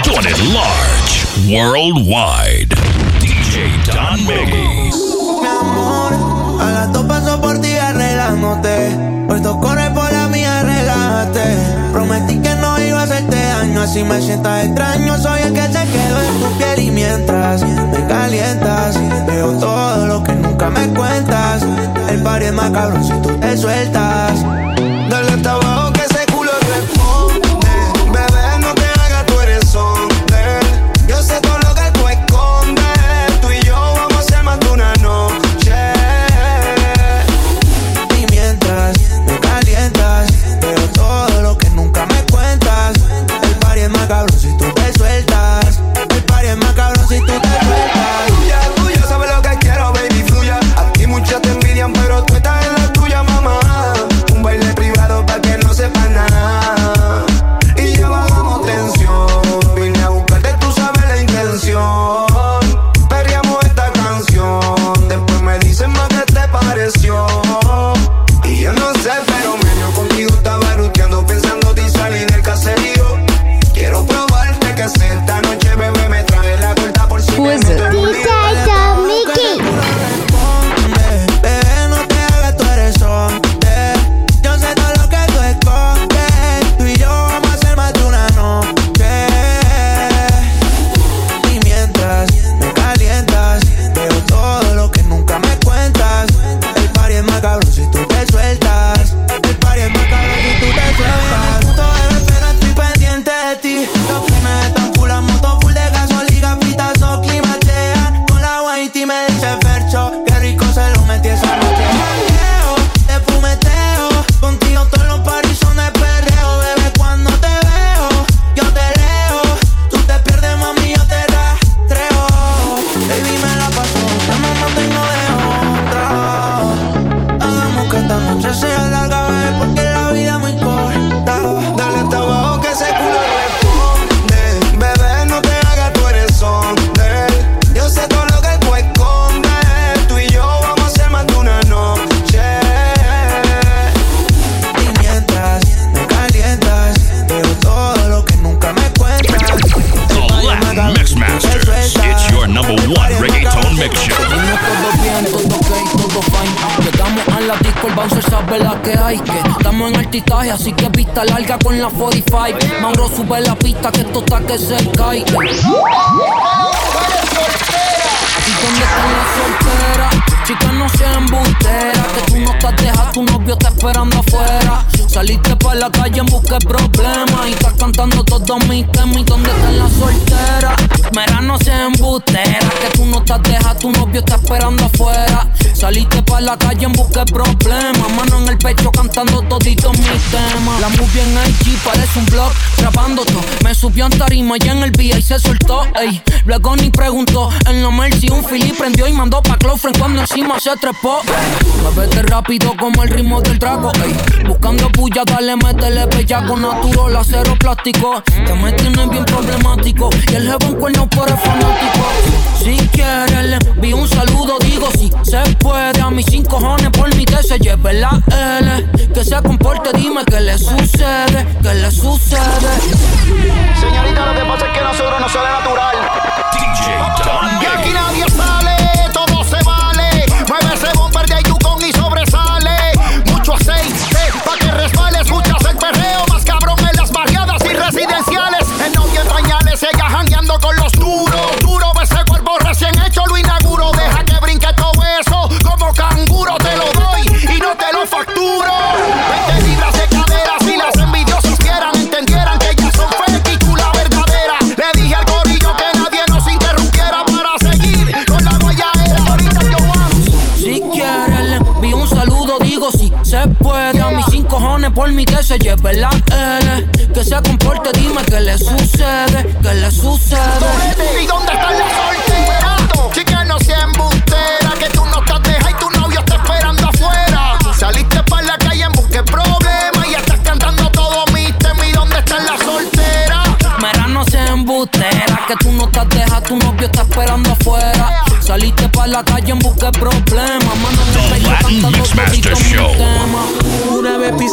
Jordan Large, Worldwide, DJ Don Miggy. Mi amor, a las dos paso por ti arreglándote. Por dos corres por la mía, relájate. Prometí que no iba a hacerte daño, así me sientas extraño. Soy el que te quedó en tu piel y mientras me calientas, veo todo lo que nunca me cuentas. El party es más cabrón si tú te sueltas. con la 45. Mauro sube la pista que esto está que se cae. Dónde están las solteras? Chicas, no sean embusteras Que tú no estás dejas, tu novio está esperando afuera Saliste para la calle en busca de problemas Y estás cantando todos mis temas ¿Y dónde están las solteras? Mera no se embustera, que tú no estás deja, tu novio está esperando afuera. Saliste para la calle en busca de problemas, mano en el pecho cantando toditos mis temas. La movie en IG parece un blog, grabando todo. Me subió en tarima y en el VI se soltó, ey. Luego ni preguntó, en la Mercy un fili prendió y mandó pa' Clofren cuando encima se trepó. Muévete rápido como el ritmo del trago, ey. Buscando puya, dale, métele bellaco, natural, acero, plástico. Ya me tienen bien problemático y el jebón cuerno mío, pero fanático. Si quieres, le envío un saludo, digo si se puede. A mis cinco cojones por mi que se lleve la L. Que se comporte, dime qué le sucede, qué le sucede. Señorita, lo que pasa es que nosotros no sale natural.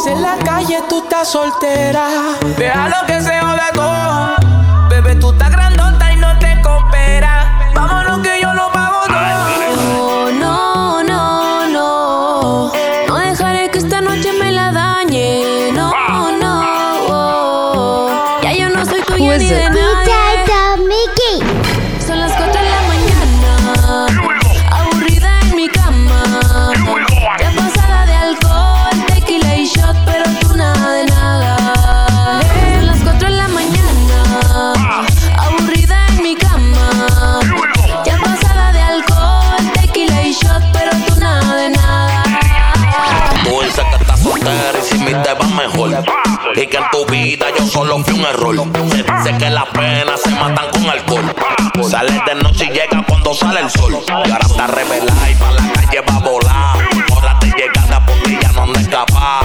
dice en la calle, tú estás soltera. Deja lo que se joda todo. Solo fui un error. Dice que las penas se matan con alcohol. Sales de noche y llega cuando sale el sol. Y ahora está revelada y para la calle va a volar. Ahora te llegada porque ya no anda escapar.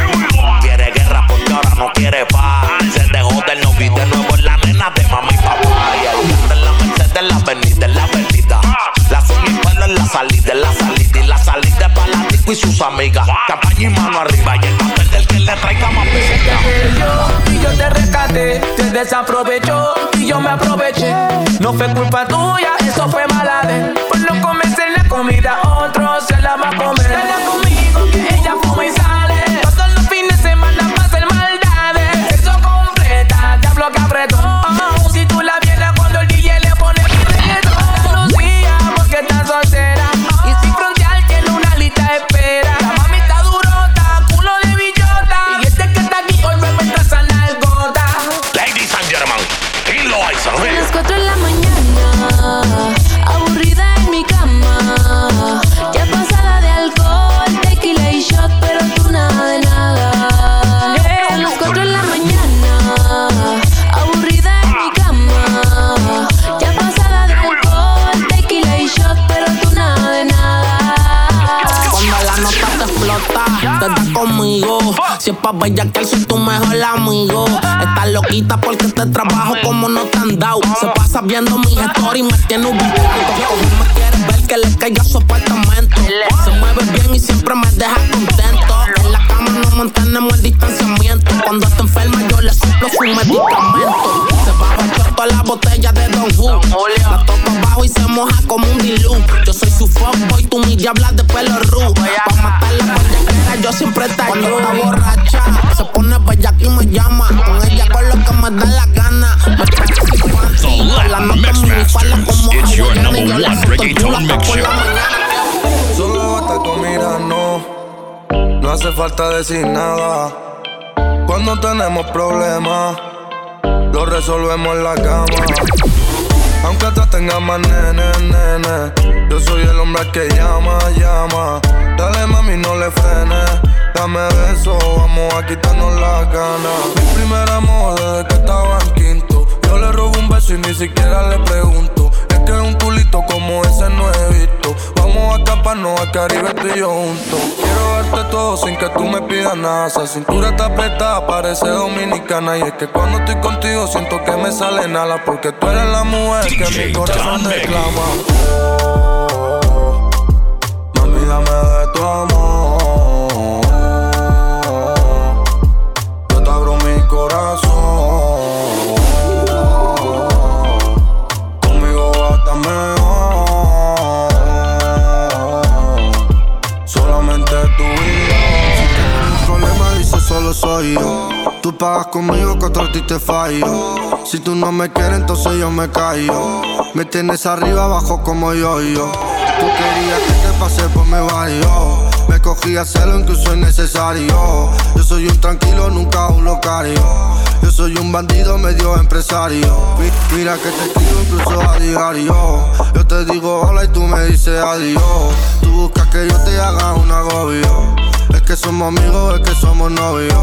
Quiere guerra porque ahora no quiere paz. Se dejó del novio de nuevo en la nena de mamá y papá. Y en la Mercedes, en la avenida, en la avenida. La pelo en la salida, en la salida. Y la salida para la disco y sus amigas. Desaprovechó y yo me aproveché. No fue culpa tuya, eso fue mala de pa' que soy tu mejor amigo. Estás loquita porque te trabajo como no te han dado. Se pasa viendo mi historia y me tiene ubicado. No me quieres ver que le caiga su apartamento. Se mueve bien y siempre me deja contento. Mantenemos el distanciamiento. Cuando está enferma yo le soplo su medicamento. Se baja el toda la botella de Don Who. La toco abajo y se moja como un dilú. Yo soy su fuckboy, tú mi diabla de pelo ru. Pa' matar la bellaquera yo siempre te. Cuando está borracha, se pone bellaca y me llama. Con ella con lo que me da la gana. Me trae la nota Mix en mi falda Masters. como It's your number one reggaeton mix show. Hace falta decir nada. Cuando tenemos problemas, lo resolvemos en la cama. Aunque atrás tenga más nene, nene, yo soy el hombre que llama, llama. Dale mami, no le frenes, dame beso, vamos a quitarnos las ganas. Mi primer amor desde que estaba en quinto, yo le robo un beso y ni siquiera le pregunto. Que un culito como ese no he visto. Vamos a escaparnos al Caribe tú y yo juntos. Quiero darte todo sin que tú me pidas nada. Esa cintura está apretada, parece dominicana. Y es que cuando estoy contigo siento que me sale nada. Porque tú eres la mujer que DJ mi corazón reclama. Oh, mami, dame de tu amor. Tú pagas conmigo que otro te fallo. Si tú no me quieres, entonces yo me callo. Me tienes arriba, abajo como yo yo. Tú querías que te pase por mi barrio. Me cogí a hacerlo incluso es necesario. Yo soy un tranquilo, nunca un locario. Yo soy un bandido medio empresario. Mi- Mira que te escribo incluso a diario. Yo te digo hola y tú me dices adiós. Tú buscas que yo te haga un agobio. Es que somos amigos, es que somos novios.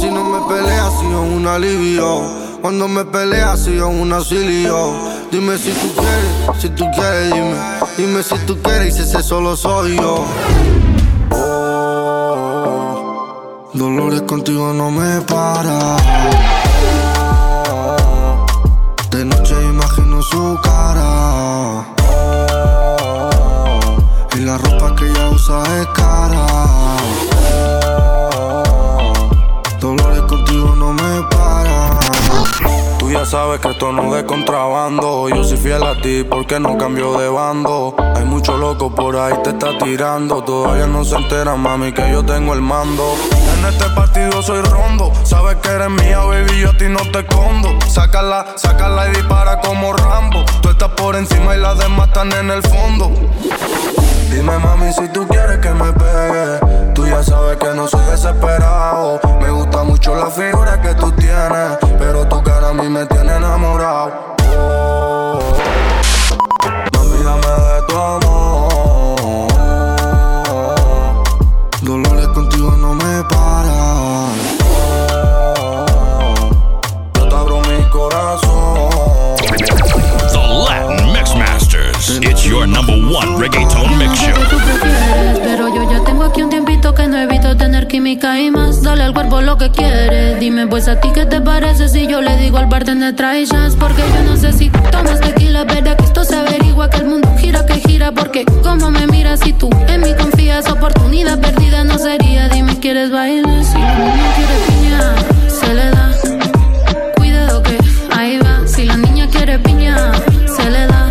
Si no me peleas, si yo un alivio. Cuando me peleas, si yo un auxilio. Dime si tú quieres, si tú quieres, dime. Dime si tú quieres y si ese solo soy yo. Oh, Dolores contigo no me para. De noche imagino su cara. Y la ropa que ella usa es cara. now. sabes que esto no es contrabando. Yo soy fiel a ti porque no cambio de bando. Hay mucho loco por ahí, te está tirando. Todavía no se entera, mami, que yo tengo el mando. En este partido soy rondo. Sabes que eres mía, baby, yo a ti no te escondo. Sácala, sácala y dispara como Rambo. Tú estás por encima y las demás están en el fondo. Dime mami si tú quieres que me pegue Tú ya sabes que no soy desesperado Me gusta mucho la figura que tú tienes Pero tu cara a mí me tiene enamorado. Mami, dame de tu amor. Dolores contigo no me paran. Yo te abro mi corazón. The Latin Mix Masters. It's your number one reggaeton mix show. química y más, dale al cuerpo lo que quiere Dime pues a ti qué te parece si yo le digo al bartender trae chance. Porque yo no sé si tomas tequila, verde que esto se averigua, que el mundo gira, que gira. Porque como me miras si tú en mí confías, oportunidad perdida no sería. Dime, ¿quieres bailar? Si la niña quiere piña, se le da. Cuidado que ahí va. Si la niña quiere piña, se le da.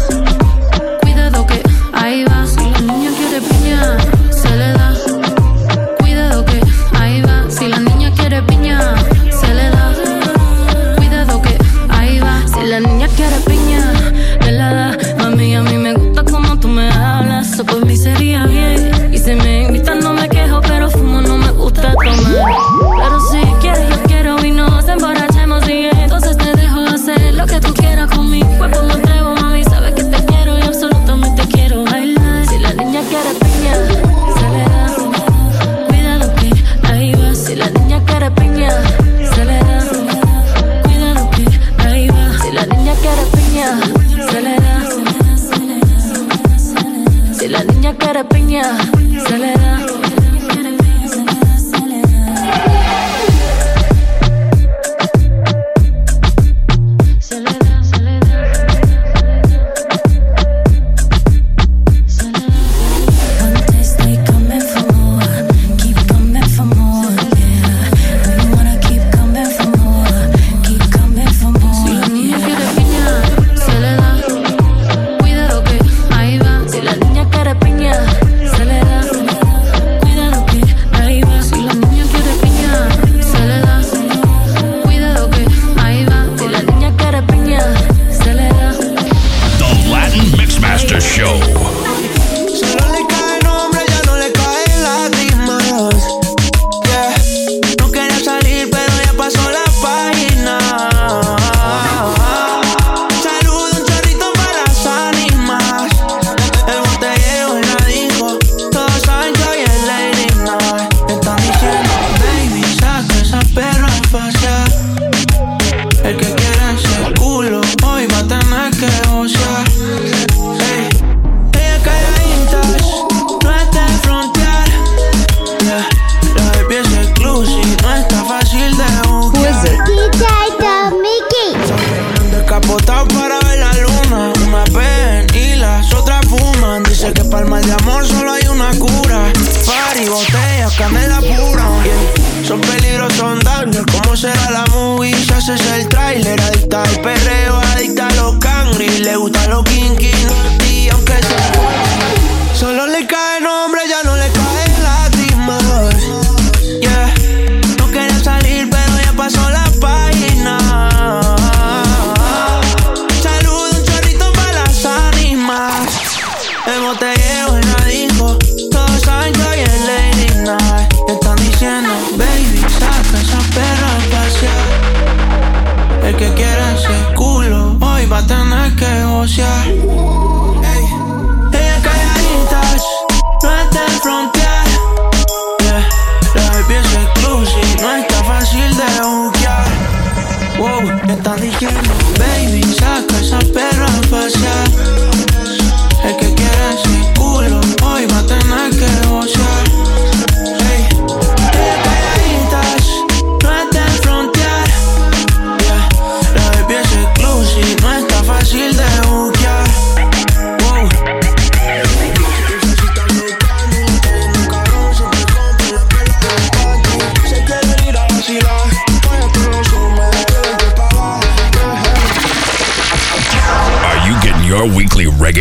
el tráiler, adicta al perreo, adicta a los cangri, le gusta los kinky.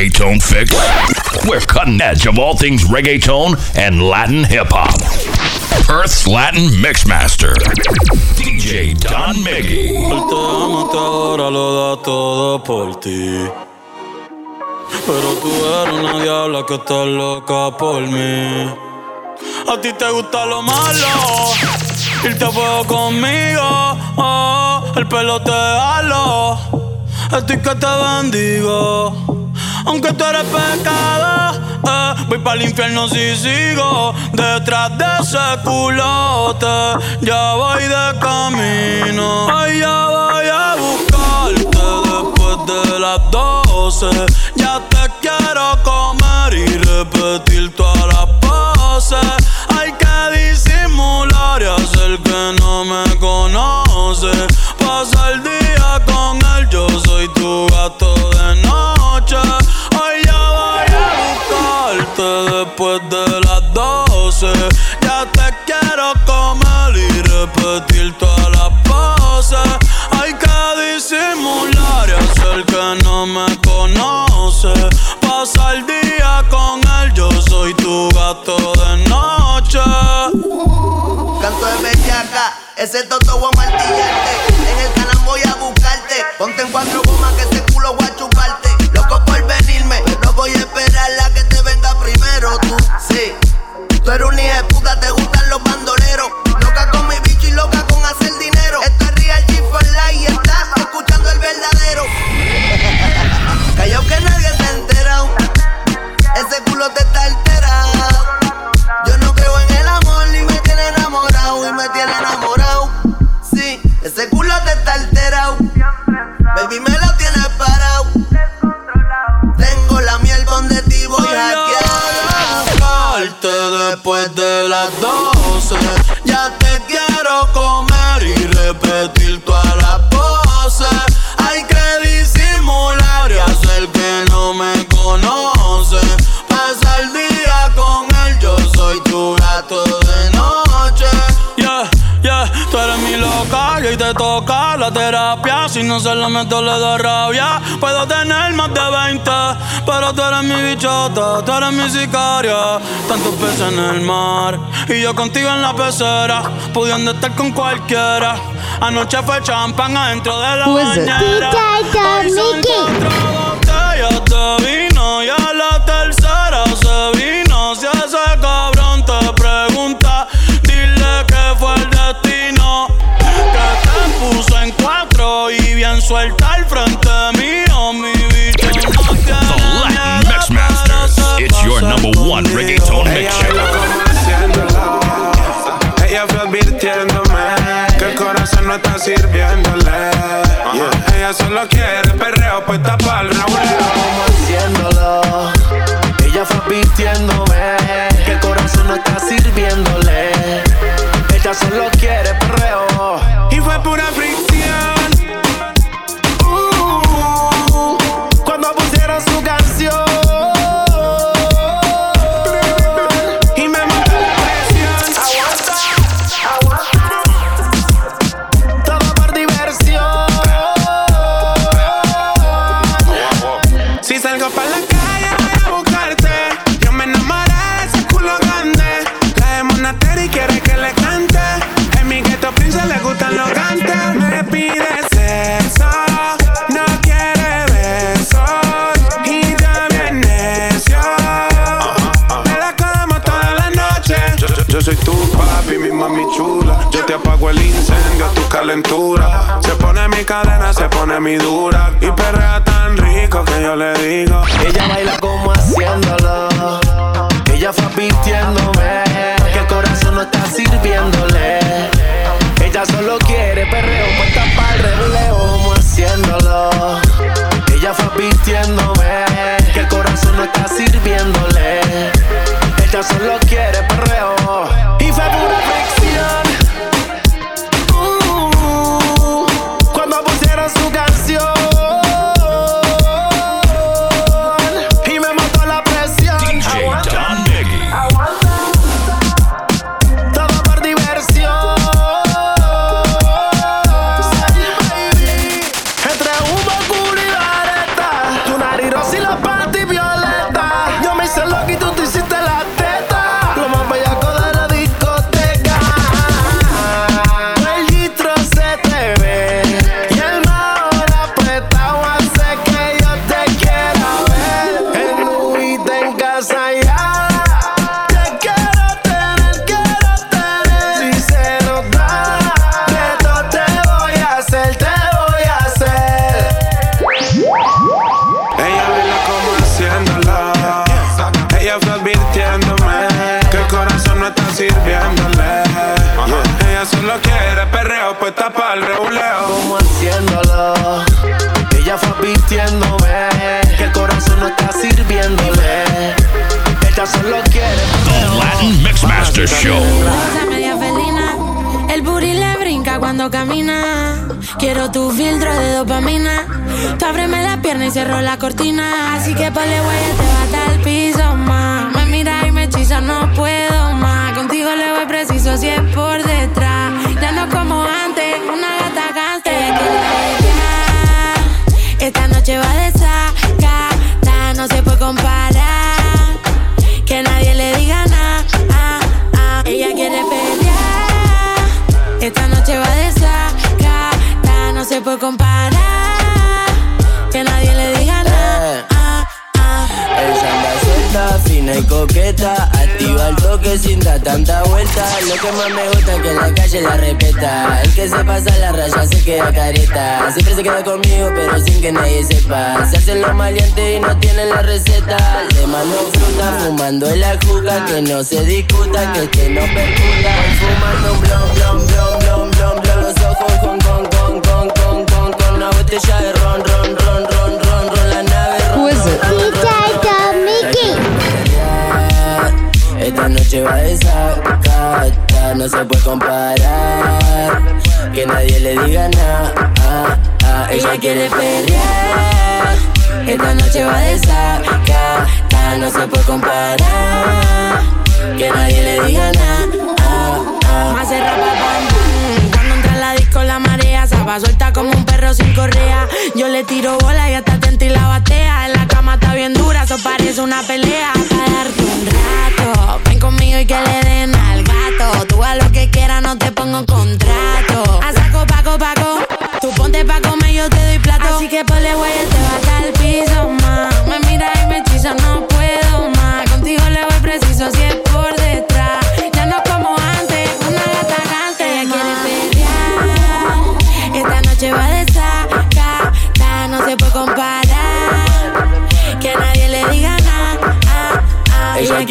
Reggaeton fix? We're cutting edge of all things reggaeton and Latin hip hop. Perth's Latin Mixmaster, DJ Don Miggy. Pero tú eres una diabla que está loca por mí. A ti te gusta lo malo, irte a fuego conmigo. Oh, el pelo te halo, estoy que te bendigo. Aunque tú eres pecado, eh, voy para el infierno si sigo detrás de ese culote. Ya voy de camino, ay, ya voy a buscarte después de las doce. Ya te quiero comer y repetir todas repetir todas las poses. Hay que disimular y hacer que no me conoce. Pasa el día con él, yo soy tu gato de noche. Canto de bellaca, ese toto voy a martillarte. Le da rabia. Puedo tener más de 20, pero tú eres mi bichota, tú eres mi sicaria. Tantos peces en el mar y yo contigo en la pecera, pudiendo estar con cualquiera. Anoche fue champán adentro de la Who is it? bañera. Hoy son cuatro botellas de suelta al frente mío. Mi bicho no The Latin pero se It's your number one reggaeton mix show. Ella fue advirtiéndome que el corazón no está sirviéndole. Ella solo quiere perreo, pues tapa el Y perrea tan rico que yo le digo Ella baila como haciéndolo. Ella fue vistiéndome que el corazón no está sirviéndole. Ella solo quiere perreo, puesta para el reguleo, como haciéndolo. Ella fue vistiéndome que el corazón no está sirviéndole. Ella solo quiere advirtiéndome que el corazón no está sirviéndole. Yeah. Ella solo quiere perreo, pues está para el reuleo. Como haciéndolo, ella fue advirtiéndome que el corazón no está sirviéndole. Ella solo quiere. The Latin Mixmaster Show cuando camina. Quiero tu filtro de dopamina. Tú ábreme la pierna y cierro la cortina. Así que ponle huella, te bata al piso más. Me mira y me hechiza, no puedo más. Contigo le voy preciso si es por detrás. Ya no como antes, una gata cante. Esta noche va de saca, no se puede comparar. Comparar. Que nadie le diga nada. Ah. Ella anda suelta, fina y coqueta. Activa el toque sin dar tanta vuelta. Lo que más me gusta es que en la calle la respeta. El que se pasa la raya se queda careta. Siempre se queda conmigo, pero sin que nadie sepa. Se hacen los maleantes y no tienen la receta. Le mando fruta, fumando en la juca. Que no se discuta, que este no percuta. Fumando un blon, blon, blon, botella de ron, ron, ron, ron, ron, ron. La nave ron, ron, ron, esta noche va de sacata, no se puede comparar. Que nadie le diga nada. Ah, ah, ella quiere pelear. Esta noche va de sacata, no se puede comparar. Que nadie le diga nada. Ah, ah. Más rapa. Cuando entra en la disco la marea se va suelta como un perro sin correa. Yo le tiro bola y hasta atenta y la batea. En la cama está bien dura, eso parece una pelea. Para darte un rato, ven conmigo y que le den al gato. Tú haz lo que quieras, no te pongo contrato.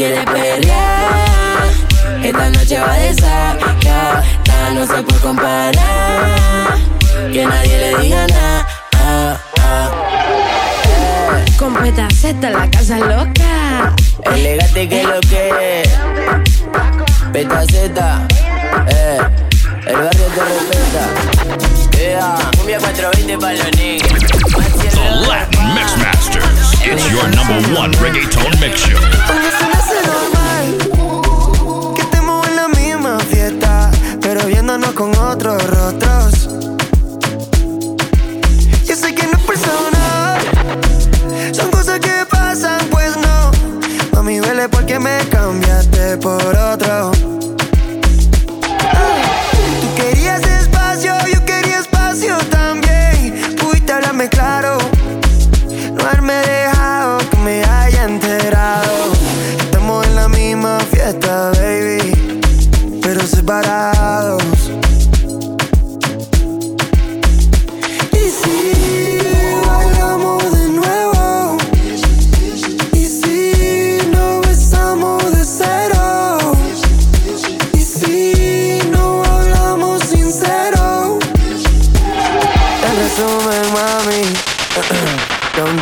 Quiere pelear. Esta noche va de saca, no se puede comparar. Que nadie le diga nada. Ah, ah. Con petaceta la casa loca. Elegante que lo que Petaceta, eh, el barrio te respeta. Yeah, cumbia 420 pa' los niggas. The Latin Mixmasters. It's your number one reggaeton mix show.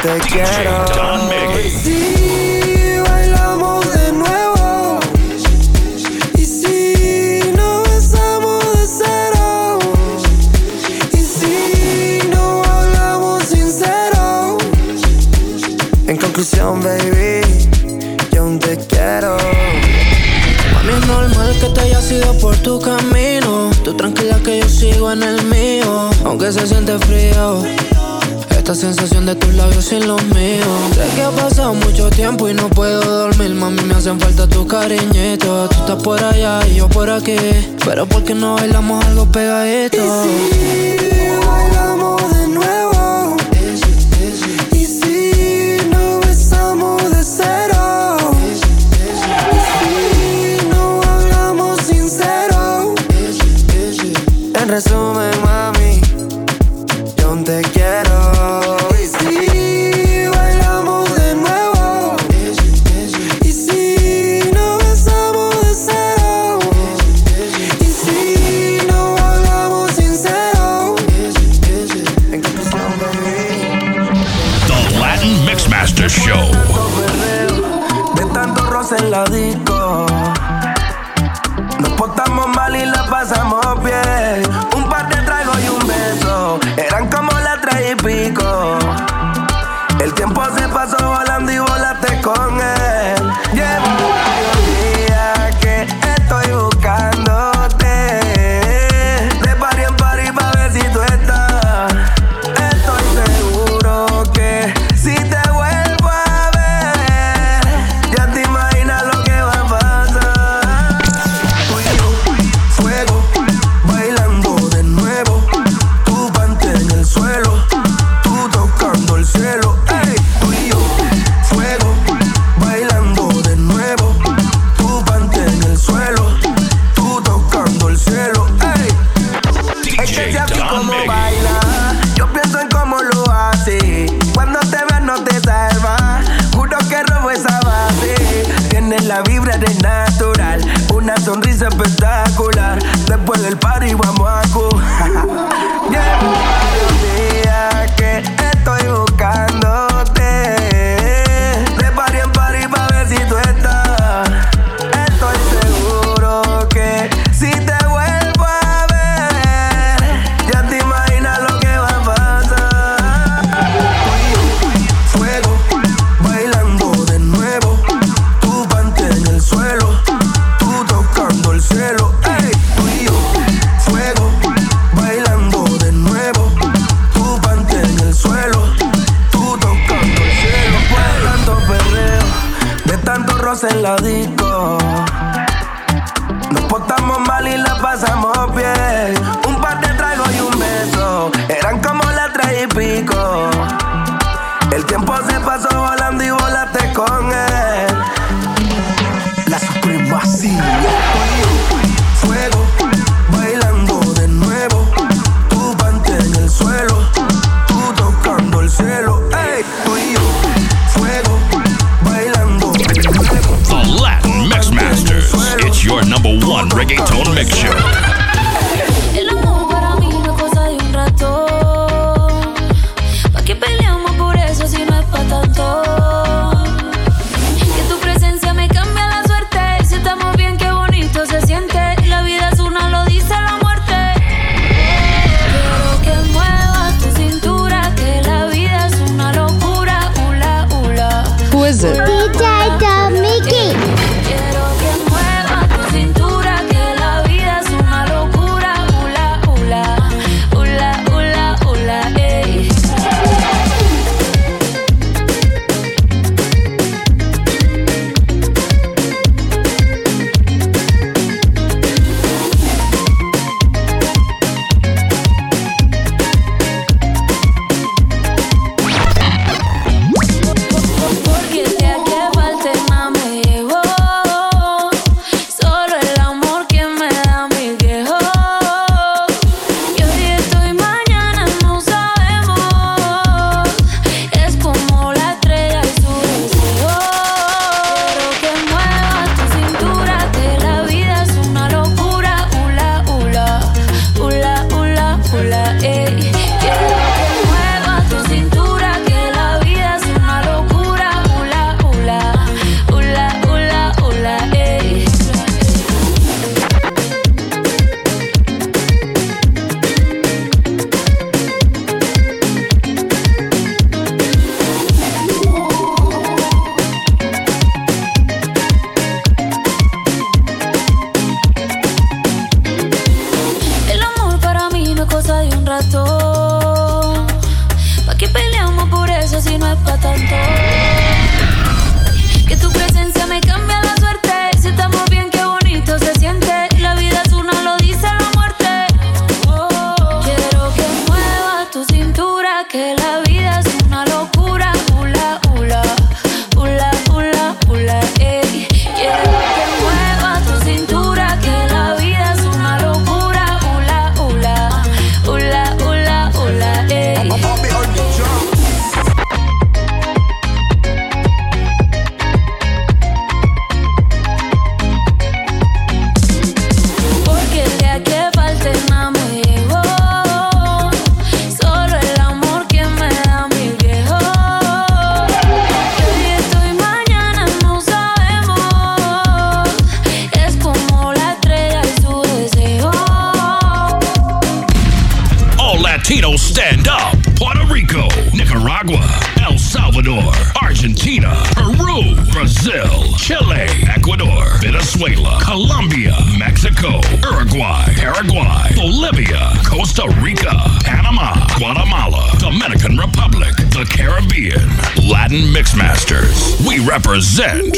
Te quiero. Y si bailamos de nuevo, y si nos besamos de cero, y si no hablamos sincero. En conclusión, baby, yo aún te quiero. Mami, es normal que te hayas ido por tu camino. Tú tranquila que yo sigo en el mío. Aunque se siente frío. Esta sensación de tus labios sin los míos. Sé que ha pasado mucho tiempo y no puedo dormir. Mami, me hacen falta tu cariñito. Tú estás por allá y yo por aquí. Pero ¿por qué no bailamos algo pegadito? bailamos de nuevo. Y si nos besamos de cero. Y si no hablamos sincero. En resumen, mami, yo te quiero. En la disco. Reggaeton represent